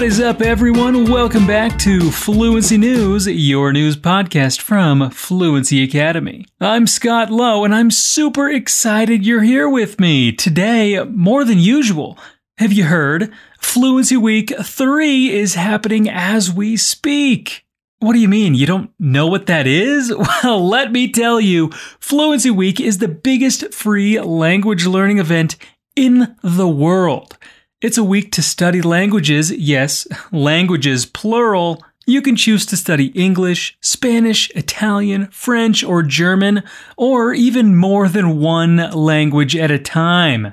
What is up, everyone? Welcome back to Fluency News, your news podcast from Fluency Academy. I'm Scott Lowe, and I'm super excited you're here with me today, more than usual. Have you heard? Fluency Week 3 is happening as we speak. What do you mean? You don't know what that is? Well, let me tell you. Fluency Week is the biggest free language learning event in the world. It's a week to study languages, yes, languages plural. You can choose to study English, Spanish, Italian, French, or German, or even more than one language at a time.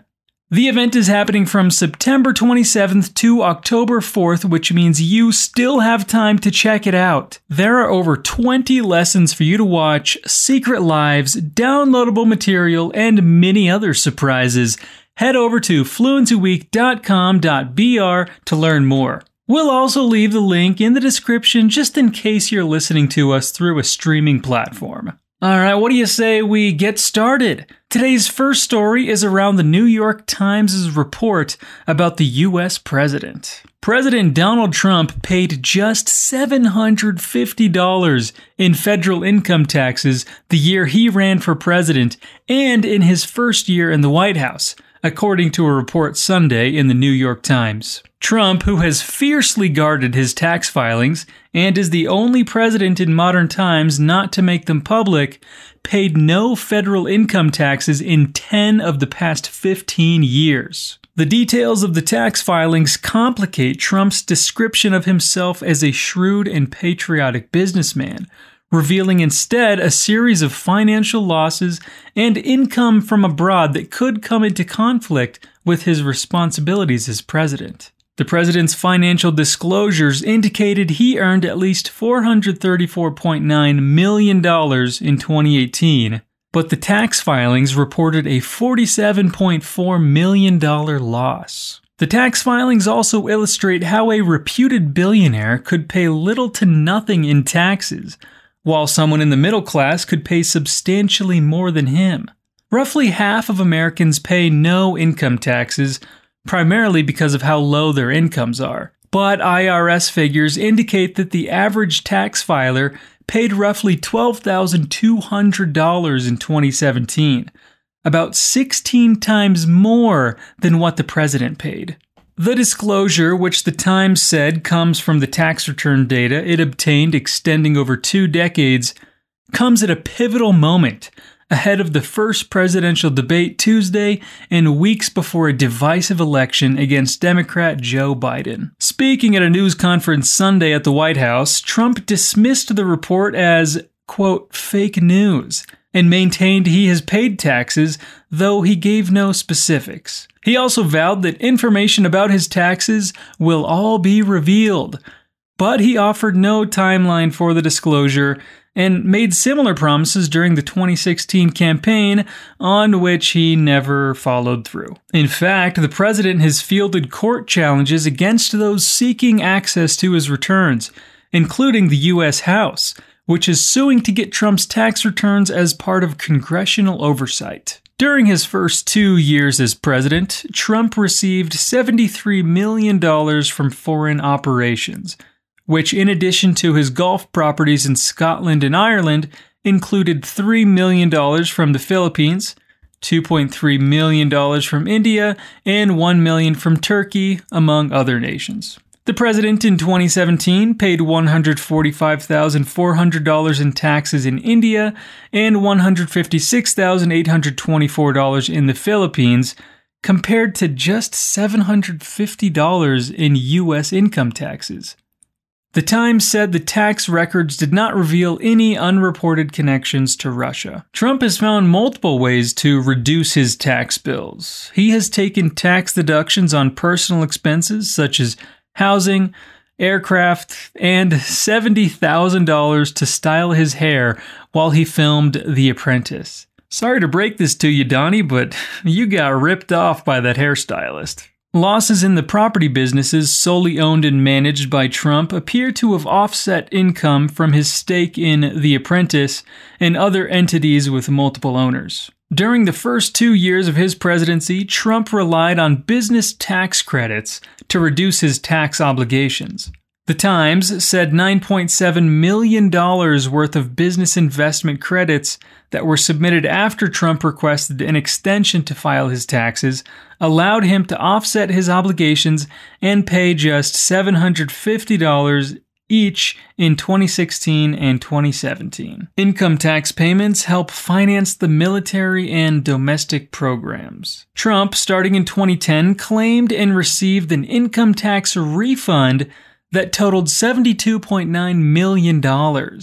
The event is happening from September 27th to October 4th, which means you still have time to check it out. There are over 20 lessons for you to watch, secret lives, downloadable material, and many other surprises head over to fluencyweek.com.br to learn more. We'll also leave the link in the description just in case you're listening to us through a streaming platform. All right, what do you say we get started? Today's first story is around the New York Times' report about the US president. President Donald Trump paid just $750 in federal income taxes the year he ran for president and in his first year in the White House according to a report Sunday in the New York Times. Trump, who has fiercely guarded his tax filings and is the only president in modern times not to make them public, paid no federal income taxes in 10 of the past 15 years. The details of the tax filings complicate Trump's description of himself as a shrewd and patriotic businessman revealing instead a series of financial losses and income from abroad that could come into conflict with his responsibilities as president. The president's financial disclosures indicated he earned at least $434.9 million in 2018, but the tax filings reported a $47.4 million loss. The tax filings also illustrate how a reputed billionaire could pay little to nothing in taxes, while someone in the middle class could pay substantially more than him. Roughly half of Americans pay no income taxes, primarily because of how low their incomes are. But IRS figures indicate that the average tax filer paid roughly $12,200 in 2017, about 16 times more than what the president paid. The disclosure, which the Times said comes from the tax return data it obtained extending over two decades, comes at a pivotal moment ahead of the first presidential debate Tuesday and weeks before a divisive election against Democrat Joe Biden. Speaking at a news conference Sunday at the White House, Trump dismissed the report as, quote, fake news and maintained he has paid taxes, though he gave no specifics. He also vowed that information about his taxes will all be revealed, but he offered no timeline for the disclosure and made similar promises during the 2016 campaign, on which he never followed through. In fact, the president has fielded court challenges against those seeking access to his returns, including the U.S. House, which is suing to get Trump's tax returns as part of congressional oversight. During his first two years as president, Trump received $73 million from foreign operations, which, in addition to his golf properties in Scotland and Ireland, included $3 million from the Philippines, $2.3 million from India, and 1 million from Turkey, among other nations. The president in 2017 paid $145,400 in taxes in India and $156,824 in the Philippines, compared to just $750 in U.S. income taxes. The Times said the tax records did not reveal any unreported connections to Russia. Trump has found multiple ways to reduce his tax bills. He has taken tax deductions on personal expenses such as housing, aircraft, and $70,000 to style his hair while he filmed The Apprentice. Sorry to break this to you, Donnie, but you got ripped off by that hairstylist. Losses in the property businesses solely owned and managed by Trump appear to have offset income from his stake in The Apprentice and other entities with multiple owners. During the first two years of his presidency, Trump relied on business tax credits to reduce his tax obligations. The Times said $9.7 million worth of business investment credits that were submitted after Trump requested an extension to file his taxes allowed him to offset his obligations and pay just $750 each in 2016 and 2017. Income tax payments help finance the military and domestic programs. Trump, starting in 2010, claimed and received an income tax refund that totaled $72.9 million,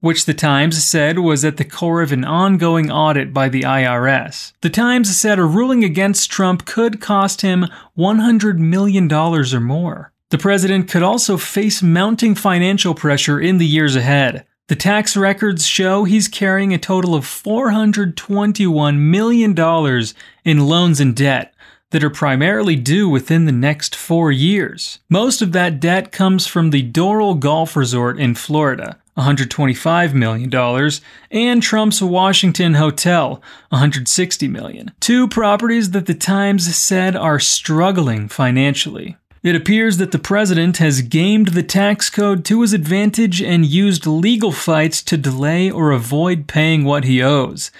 which the Times said was at the core of an ongoing audit by the IRS. The Times said a ruling against Trump could cost him $100 million or more. The president could also face mounting financial pressure in the years ahead. The tax records show he's carrying a total of $421 million in loans and debt, that are primarily due within the next four years. Most of that debt comes from the Doral Golf Resort in Florida, $125 million, and Trump's Washington Hotel, 160 million. Two properties that the Times said are struggling financially. It appears that the president has gamed the tax code to his advantage and used legal fights to delay or avoid paying what he owes.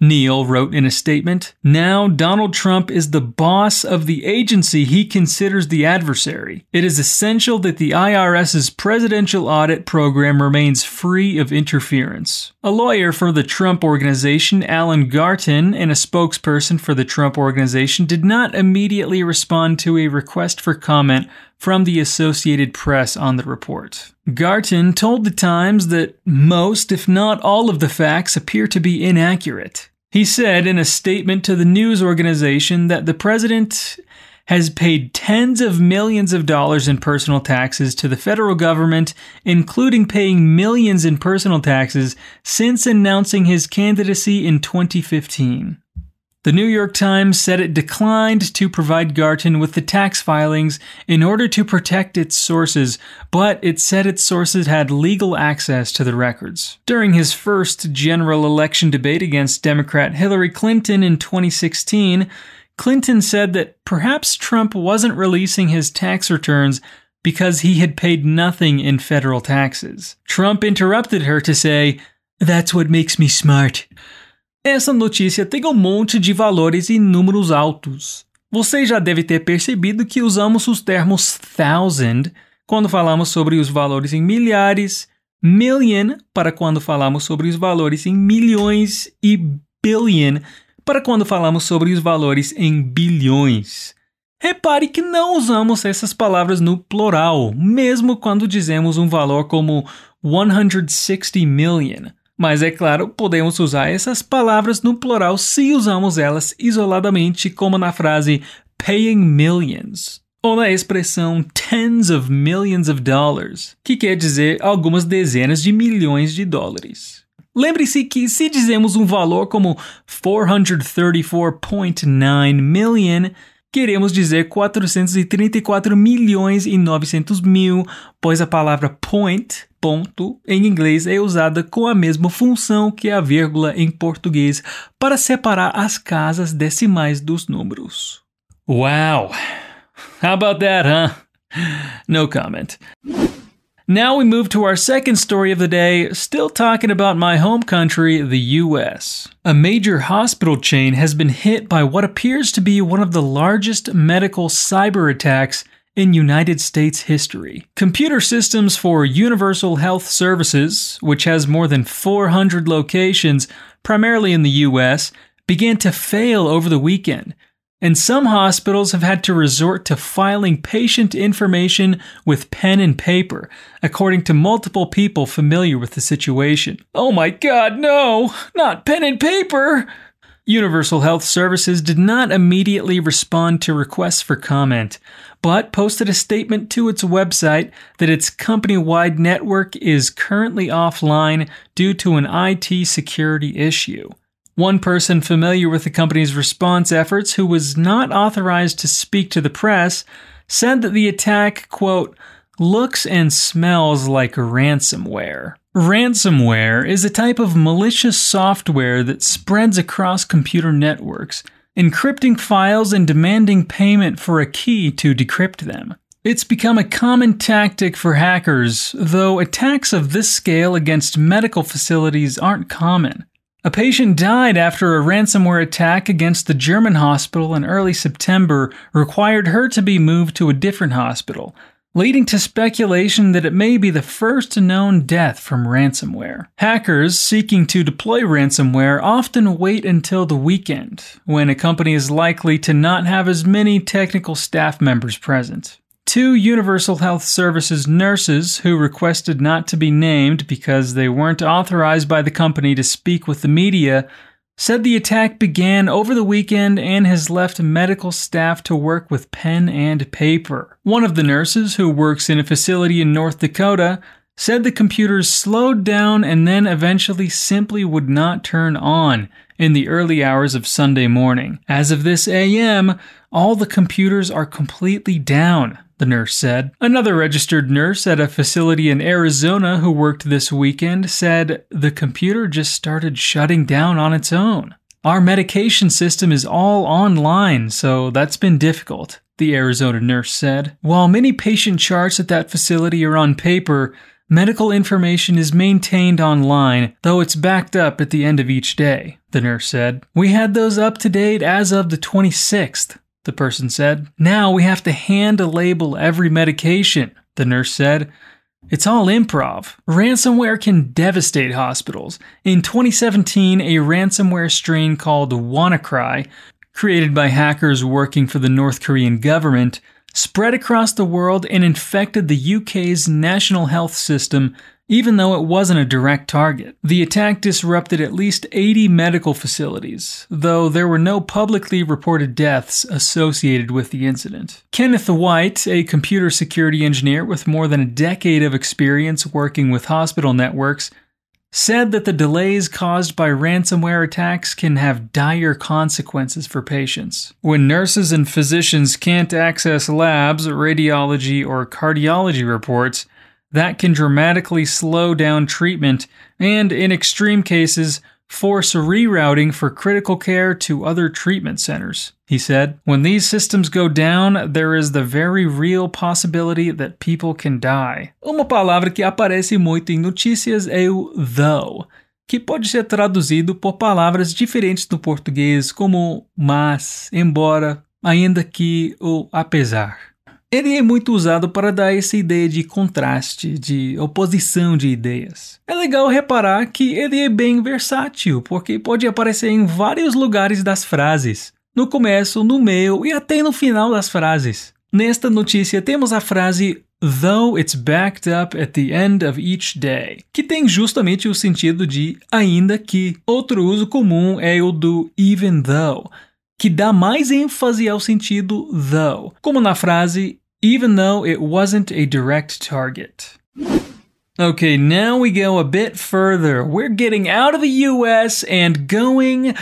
Neal wrote in a statement Now Donald Trump is the boss of the agency he considers the adversary. It is essential that the IRS's presidential audit program remains free of interference. A lawyer for the Trump Organization, Alan Garten, and a spokesperson for the Trump Organization did not immediately respond to a request for comment from the Associated Press on the report. Garten told the Times that most, if not all, of the facts appear to be inaccurate. He said in a statement to the news organization that the president has paid tens of millions of dollars in personal taxes to the federal government, including paying millions in personal taxes since announcing his candidacy in 2015. The New York Times said it declined to provide Garten with the tax filings in order to protect its sources, but it said its sources had legal access to the records. During his first general election debate against Democrat Hillary Clinton in 2016, Clinton said that perhaps Trump wasn't releasing his tax returns because he had paid nothing in federal taxes. Trump interrupted her to say, That's what makes me smart. Essa notícia tem um monte de valores e números altos. Você já deve ter percebido que usamos os termos thousand quando falamos sobre os valores em milhares, million para quando falamos sobre os valores em milhões e billion para quando falamos sobre os valores em bilhões. Repare que não usamos essas palavras no plural, mesmo quando dizemos um valor como 160 million. Mas é claro, podemos usar essas palavras no plural se usamos elas isoladamente, como na frase paying millions, ou na expressão tens of millions of dollars, que quer dizer algumas dezenas de milhões de dólares. Lembre-se que se dizemos um valor como 434.9 million, queremos dizer 434 milhões e 900 mil, pois a palavra point ponto em inglês é usada com a mesma função que a vírgula em português para separar as casas decimais dos números. Wow! How about that, huh? No comment. Now we move to our second story of the day, still talking about my home country, the US. A major hospital chain has been hit by what appears to be one of the largest medical cyber attacks in United States history. Computer Systems for Universal Health Services, which has more than 400 locations, primarily in the US, began to fail over the weekend. And some hospitals have had to resort to filing patient information with pen and paper, according to multiple people familiar with the situation. Oh my god, no! Not pen and paper! Universal Health Services did not immediately respond to requests for comment, but posted a statement to its website that its company wide network is currently offline due to an IT security issue. One person familiar with the company's response efforts, who was not authorized to speak to the press, said that the attack, quote, looks and smells like ransomware. Ransomware is a type of malicious software that spreads across computer networks, encrypting files and demanding payment for a key to decrypt them. It's become a common tactic for hackers, though attacks of this scale against medical facilities aren't common. A patient died after a ransomware attack against the German hospital in early September required her to be moved to a different hospital, leading to speculation that it may be the first known death from ransomware. Hackers seeking to deploy ransomware often wait until the weekend, when a company is likely to not have as many technical staff members present. Two Universal Health Services nurses who requested not to be named because they weren't authorized by the company to speak with the media said the attack began over the weekend and has left medical staff to work with pen and paper. One of the nurses, who works in a facility in North Dakota, said the computers slowed down and then eventually simply would not turn on in the early hours of Sunday morning. As of this AM, all the computers are completely down the nurse said. Another registered nurse at a facility in Arizona who worked this weekend said the computer just started shutting down on its own. Our medication system is all online, so that's been difficult, the Arizona nurse said. While many patient charts at that facility are on paper, medical information is maintained online, though it's backed up at the end of each day, the nurse said. We had those up to date as of the 26th the person said. Now we have to hand a label every medication, the nurse said. It's all improv. Ransomware can devastate hospitals. In 2017, a ransomware strain called WannaCry, created by hackers working for the North Korean government, spread across the world and infected the UK's national health system even though it wasn't a direct target. The attack disrupted at least 80 medical facilities, though there were no publicly reported deaths associated with the incident. Kenneth White, a computer security engineer with more than a decade of experience working with hospital networks, said that the delays caused by ransomware attacks can have dire consequences for patients. When nurses and physicians can't access labs, radiology, or cardiology reports, that can dramatically slow down treatment and, in extreme cases, force rerouting for critical care to other treatment centers. He said, When these systems go down, there is the very real possibility that people can die. Uma palavra que aparece muito em notícias é o though, que pode ser traduzido por palavras diferentes no português, como mas, embora, ainda que ou apesar. Ele é muito usado para dar essa ideia de contraste, de oposição de ideias. É legal reparar que ele é bem versátil, porque pode aparecer em vários lugares das frases, no começo, no meio e até no final das frases. Nesta notícia temos a frase though it's backed up at the end of each day, que tem justamente o sentido de ainda que. Outro uso comum é o do even though, que dá mais ênfase ao sentido though, como na frase even though it wasn't a direct target. Okay, now we go a bit further. We're getting out of the US and going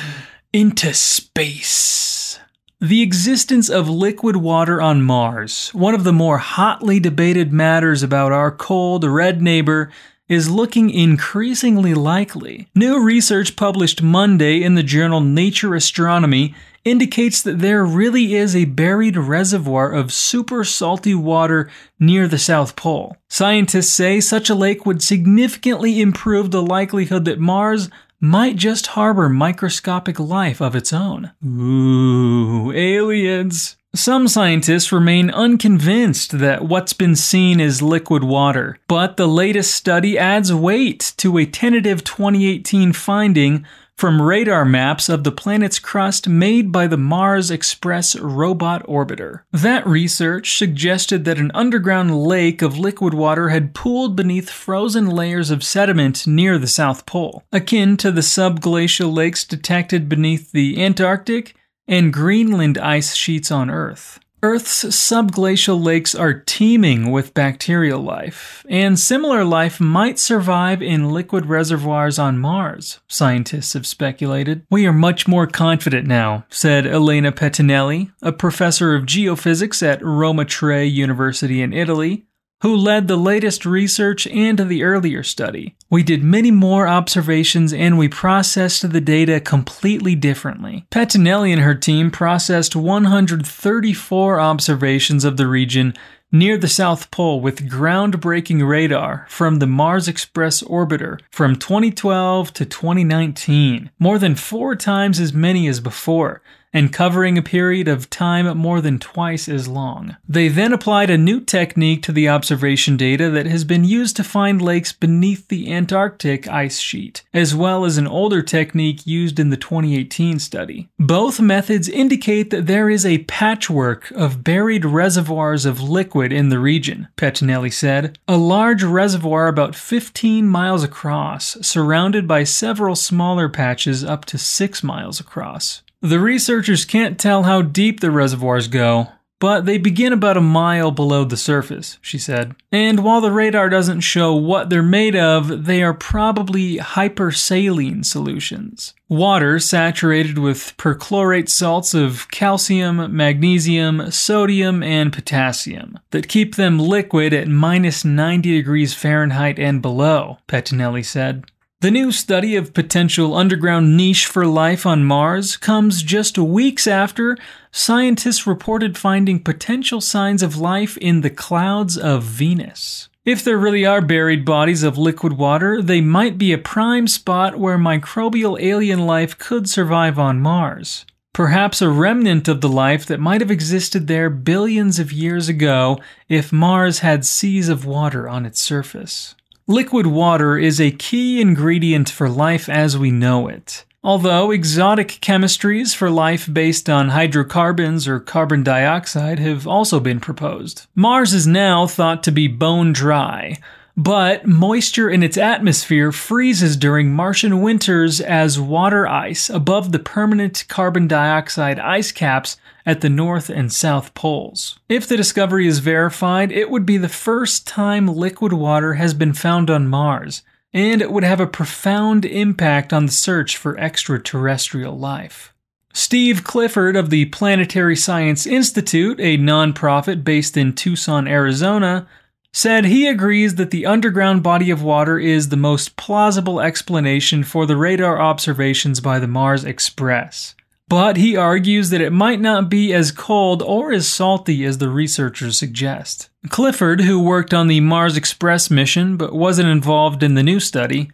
into space. The existence of liquid water on Mars, one of the more hotly debated matters about our cold, red neighbor, is looking increasingly likely. New research published Monday in the journal Nature Astronomy indicates that there really is a buried reservoir of super salty water near the South Pole. Scientists say such a lake would significantly improve the likelihood that Mars might just harbor microscopic life of its own. Ooh, aliens. Some scientists remain unconvinced that what's been seen is liquid water, but the latest study adds weight to a tentative 2018 finding from radar maps of the planet's crust made by the Mars Express robot orbiter. That research suggested that an underground lake of liquid water had pooled beneath frozen layers of sediment near the South Pole, akin to the subglacial lakes detected beneath the Antarctic and Greenland ice sheets on Earth. Earth's subglacial lakes are teeming with bacterial life, and similar life might survive in liquid reservoirs on Mars, scientists have speculated. We are much more confident now, said Elena Pettinelli, a professor of geophysics at Roma Tre University in Italy, who led the latest research and the earlier study. We did many more observations and we processed the data completely differently. Pettinelli and her team processed 134 observations of the region near the South Pole with groundbreaking radar from the Mars Express orbiter from 2012 to 2019, more than four times as many as before, and covering a period of time more than twice as long. They then applied a new technique to the observation data that has been used to find lakes beneath the Antarctic ice sheet, as well as an older technique used in the 2018 study. Both methods indicate that there is a patchwork of buried reservoirs of liquid in the region, Pettinelli said. A large reservoir about 15 miles across, surrounded by several smaller patches up to 6 miles across. The researchers can't tell how deep the reservoirs go, but they begin about a mile below the surface, she said. And while the radar doesn't show what they're made of, they are probably hypersaline solutions. Water saturated with perchlorate salts of calcium, magnesium, sodium, and potassium that keep them liquid at minus 90 degrees Fahrenheit and below, Pettinelli said. The new study of potential underground niche for life on Mars comes just weeks after scientists reported finding potential signs of life in the clouds of Venus. If there really are buried bodies of liquid water, they might be a prime spot where microbial alien life could survive on Mars. Perhaps a remnant of the life that might have existed there billions of years ago if Mars had seas of water on its surface. Liquid water is a key ingredient for life as we know it. Although exotic chemistries for life based on hydrocarbons or carbon dioxide have also been proposed. Mars is now thought to be bone dry, but moisture in its atmosphere freezes during Martian winters as water ice above the permanent carbon dioxide ice caps at the North and South Poles. If the discovery is verified, it would be the first time liquid water has been found on Mars, and it would have a profound impact on the search for extraterrestrial life. Steve Clifford of the Planetary Science Institute, a nonprofit based in Tucson, Arizona, said he agrees that the underground body of water is the most plausible explanation for the radar observations by the Mars Express but he argues that it might not be as cold or as salty as the researchers suggest. Clifford, who worked on the Mars Express mission but wasn't involved in the new study,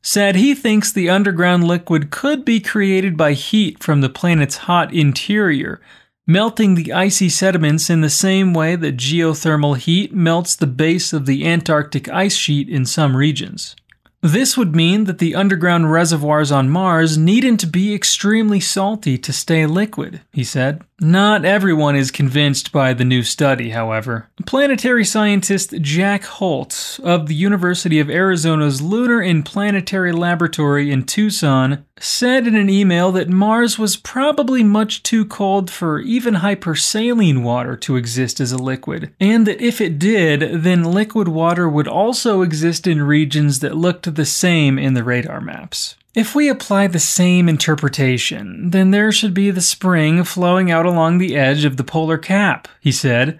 said he thinks the underground liquid could be created by heat from the planet's hot interior, melting the icy sediments in the same way that geothermal heat melts the base of the Antarctic ice sheet in some regions. This would mean that the underground reservoirs on Mars needn't be extremely salty to stay liquid, he said. Not everyone is convinced by the new study, however. Planetary scientist Jack Holt of the University of Arizona's Lunar and Planetary Laboratory in Tucson said in an email that Mars was probably much too cold for even hypersaline water to exist as a liquid, and that if it did, then liquid water would also exist in regions that looked the same in the radar maps. If we apply the same interpretation, then there should be the spring flowing out along the edge of the polar cap, he said,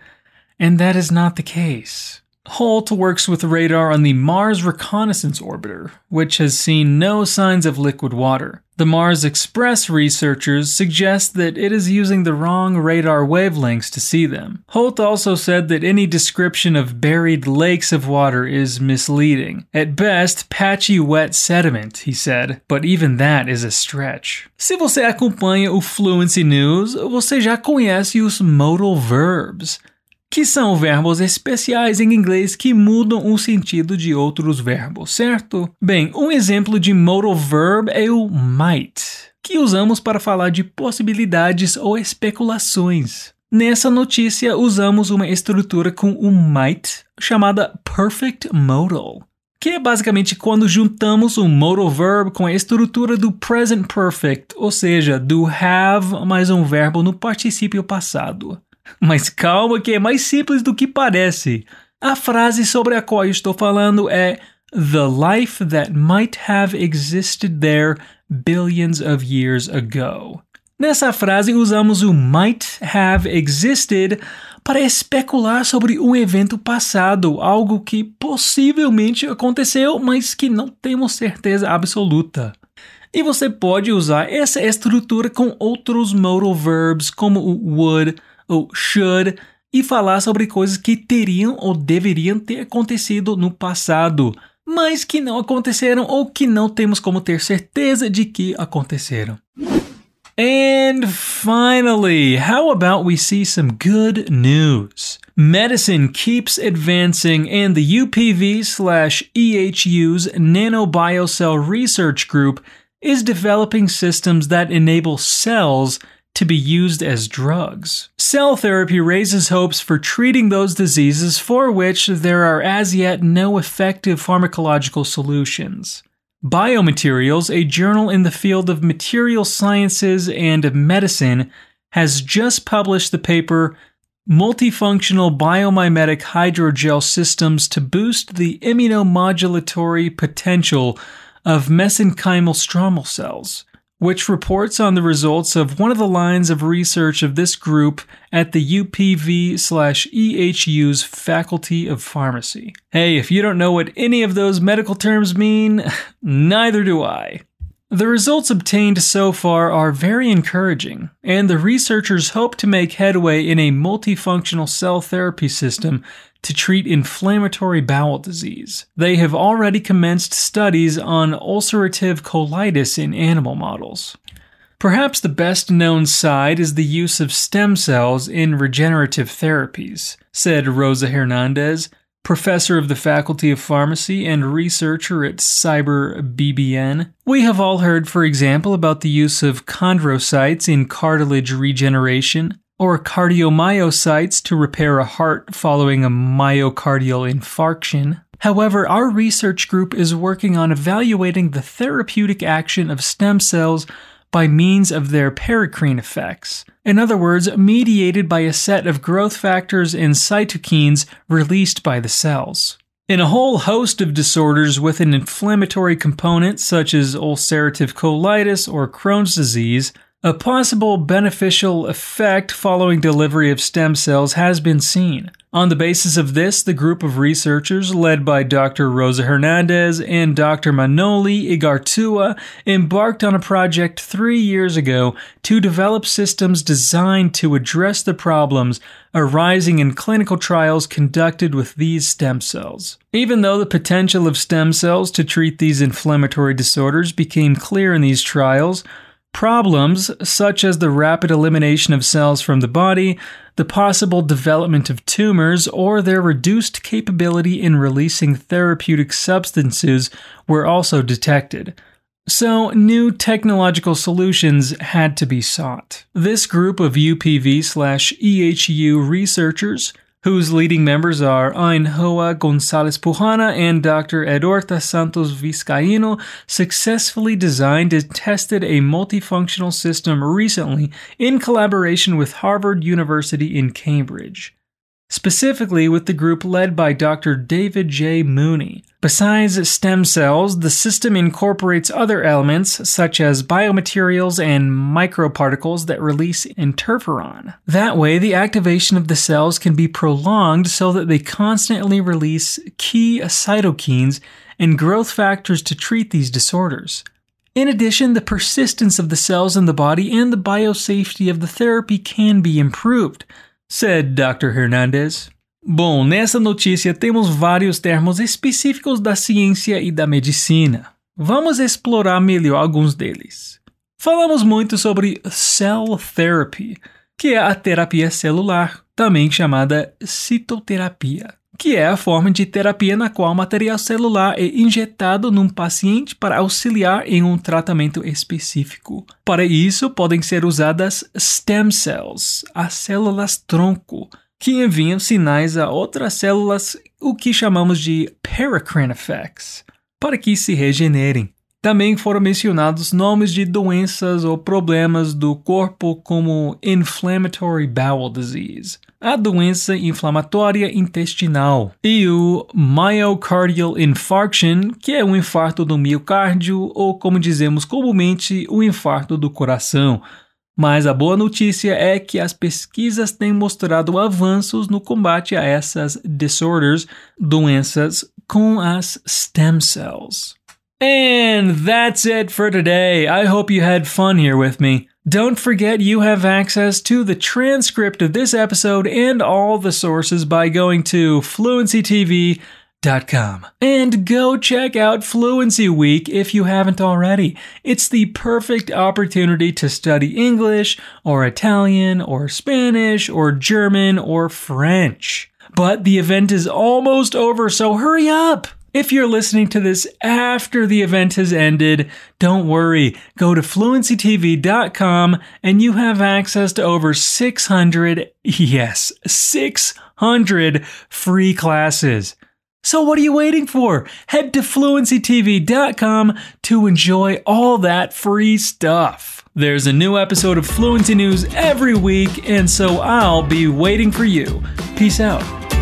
and that is not the case. Holt works with radar on the Mars Reconnaissance Orbiter, which has seen no signs of liquid water. The Mars Express researchers suggest that it is using the wrong radar wavelengths to see them. Holt also said that any description of buried lakes of water is misleading. At best, patchy wet sediment, he said, but even that is a stretch. Se você acompanha o Fluency News, você já conhece os modal verbs. Que são verbos especiais em inglês que mudam o sentido de outros verbos, certo? Bem, um exemplo de modal verb é o might, que usamos para falar de possibilidades ou especulações. Nessa notícia, usamos uma estrutura com o might chamada perfect modal, que é basicamente quando juntamos o modal verb com a estrutura do present perfect, ou seja, do have mais um verbo no particípio passado. Mas calma que é mais simples do que parece. A frase sobre a qual estou falando é The life that might have existed there billions of years ago. Nessa frase usamos o might have existed para especular sobre um evento passado, algo que possivelmente aconteceu, mas que não temos certeza absoluta. E você pode usar essa estrutura com outros modal verbs como o would ou should e falar sobre coisas que teriam ou deveriam ter acontecido no passado, mas que não aconteceram ou que não temos como ter certeza de que aconteceram. And finally, how about we see some good news? Medicine keeps advancing, and the UPV slash EHU's Nanobiocell Research Group is developing systems that enable cells to be used as drugs. Cell therapy raises hopes for treating those diseases for which there are as yet no effective pharmacological solutions. Biomaterials, a journal in the field of material sciences and medicine, has just published the paper Multifunctional Biomimetic Hydrogel Systems to Boost the Immunomodulatory Potential of Mesenchymal Stromal Cells which reports on the results of one of the lines of research of this group at the UPV slash EHU's Faculty of Pharmacy. Hey, if you don't know what any of those medical terms mean, neither do I. The results obtained so far are very encouraging, and the researchers hope to make headway in a multifunctional cell therapy system to treat inflammatory bowel disease. They have already commenced studies on ulcerative colitis in animal models. Perhaps the best known side is the use of stem cells in regenerative therapies, said Rosa Hernandez, professor of the Faculty of Pharmacy and researcher at CIBER-BBN. We have all heard, for example, about the use of chondrocytes in cartilage regeneration, or cardiomyocytes to repair a heart following a myocardial infarction. However, our research group is working on evaluating the therapeutic action of stem cells by means of their paracrine effects. In other words, mediated by a set of growth factors and cytokines released by the cells. In a whole host of disorders with an inflammatory component, such as ulcerative colitis or Crohn's disease, a possible beneficial effect following delivery of stem cells has been seen. On the basis of this, the group of researchers led by Dr. Rosa Hernandez and Dr. Manoli Igartua embarked on a project three years ago to develop systems designed to address the problems arising in clinical trials conducted with these stem cells. Even though the potential of stem cells to treat these inflammatory disorders became clear in these trials, Problems such as the rapid elimination of cells from the body, the possible development of tumors, or their reduced capability in releasing therapeutic substances were also detected. So, new technological solutions had to be sought. This group of UPV EHU researchers whose leading members are Ainhoa Gonzalez Pujana and Dr. Edorta Santos Vizcaíno, successfully designed and tested a multifunctional system recently in collaboration with Harvard University in Cambridge specifically with the group led by Dr. David J. Mooney. Besides stem cells, the system incorporates other elements such as biomaterials and microparticles that release interferon. That way, the activation of the cells can be prolonged so that they constantly release key cytokines and growth factors to treat these disorders. In addition, the persistence of the cells in the body and the biosafety of the therapy can be improved said Dr. Hernandez. Bom, nessa notícia temos vários termos específicos da ciência e da medicina. Vamos explorar melhor alguns deles. Falamos muito sobre cell therapy, que é a terapia celular, também chamada citoterapia que é a forma de terapia na qual material celular é injetado num paciente para auxiliar em um tratamento específico. Para isso, podem ser usadas stem cells, as células tronco, que enviam sinais a outras células, o que chamamos de paracrine effects, para que se regenerem. Também foram mencionados nomes de doenças ou problemas do corpo como inflammatory bowel disease, a doença inflamatória intestinal, e o myocardial infarction, que é um infarto do miocárdio ou como dizemos comumente, o infarto do coração, Mas a boa notícia é que as pesquisas têm mostrado avanços no combate a essas disorders, doenças com as stem cells. And that's it for today. I hope you had fun here with me. Don't forget you have access to the transcript of this episode and all the sources by going to fluencytv.com. And go check out Fluency Week if you haven't already. It's the perfect opportunity to study English or Italian or Spanish or German or French. But the event is almost over, so hurry up! If you're listening to this after the event has ended, don't worry. Go to fluencytv.com and you have access to over 600, yes, 600 free classes. So what are you waiting for? Head to fluencytv.com to enjoy all that free stuff. There's a new episode of Fluency News every week, and so I'll be waiting for you. Peace out.